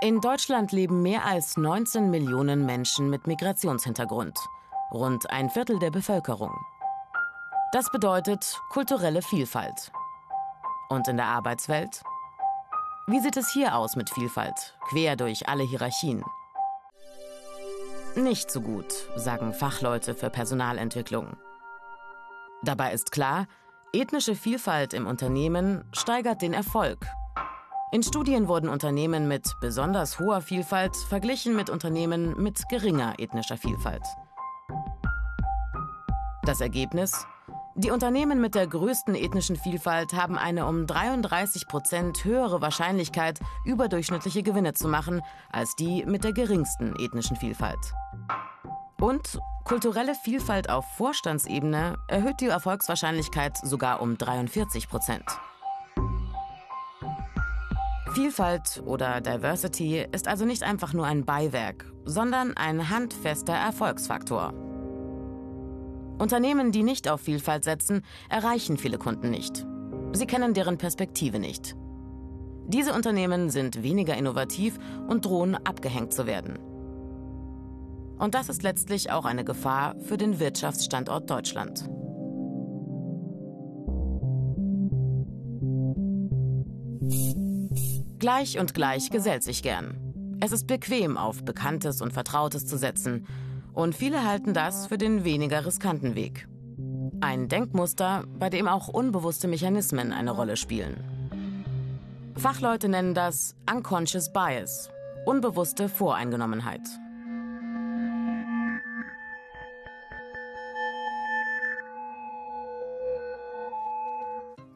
In Deutschland leben mehr als 19 Millionen Menschen mit Migrationshintergrund, rund ein Viertel der Bevölkerung. Das bedeutet kulturelle Vielfalt. Und in der Arbeitswelt? Wie sieht es hier aus mit Vielfalt, quer durch alle Hierarchien? Nicht so gut, sagen Fachleute für Personalentwicklung. Dabei ist klar, ethnische Vielfalt im Unternehmen steigert den Erfolg. In Studien wurden Unternehmen mit besonders hoher Vielfalt verglichen mit Unternehmen mit geringer ethnischer Vielfalt. Das Ergebnis? Die Unternehmen mit der größten ethnischen Vielfalt haben eine um 33 Prozent höhere Wahrscheinlichkeit, überdurchschnittliche Gewinne zu machen, als die mit der geringsten ethnischen Vielfalt. Und kulturelle Vielfalt auf Vorstandsebene erhöht die Erfolgswahrscheinlichkeit sogar um 43 Prozent. Vielfalt oder Diversity ist also nicht einfach nur ein Beiwerk, sondern ein handfester Erfolgsfaktor. Unternehmen, die nicht auf Vielfalt setzen, erreichen viele Kunden nicht. Sie kennen deren Perspektive nicht. Diese Unternehmen sind weniger innovativ und drohen abgehängt zu werden. Und das ist letztlich auch eine Gefahr für den Wirtschaftsstandort Deutschland. Gleich und gleich gesellt sich gern. Es ist bequem, auf Bekanntes und Vertrautes zu setzen und viele halten das für den weniger riskanten Weg. Ein Denkmuster, bei dem auch unbewusste Mechanismen eine Rolle spielen. Fachleute nennen das Unconscious Bias, unbewusste Voreingenommenheit.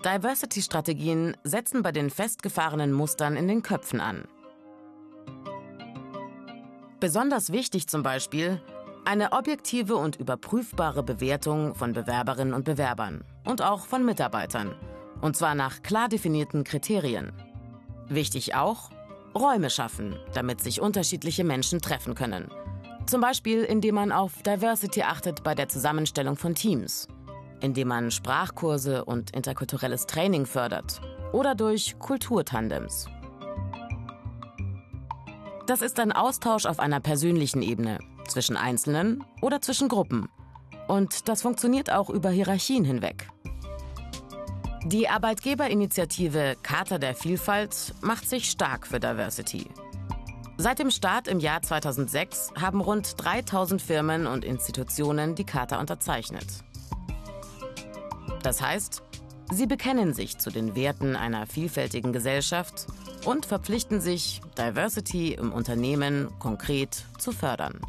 Diversity-Strategien setzen bei den festgefahrenen Mustern in den Köpfen an. Besonders wichtig zum Beispiel, eine objektive und überprüfbare Bewertung von Bewerberinnen und Bewerbern und auch von Mitarbeitern. Und zwar nach klar definierten Kriterien. Wichtig auch, Räume schaffen, damit sich unterschiedliche Menschen treffen können. Zum Beispiel, indem man auf Diversity achtet bei der Zusammenstellung von Teams, indem man Sprachkurse und interkulturelles Training fördert oder durch Kulturtandems. Das ist ein Austausch auf einer persönlichen Ebene, zwischen Einzelnen oder zwischen Gruppen. Und das funktioniert auch über Hierarchien hinweg. Die Arbeitgeberinitiative Charta der Vielfalt macht sich stark für Diversity. Seit dem Start im Jahr 2006 haben rund 3000 Firmen und Institutionen die Charta unterzeichnet. Das heißt, sie bekennen sich zu den Werten einer vielfältigen Gesellschaft und verpflichten sich, Diversity im Unternehmen konkret zu fördern.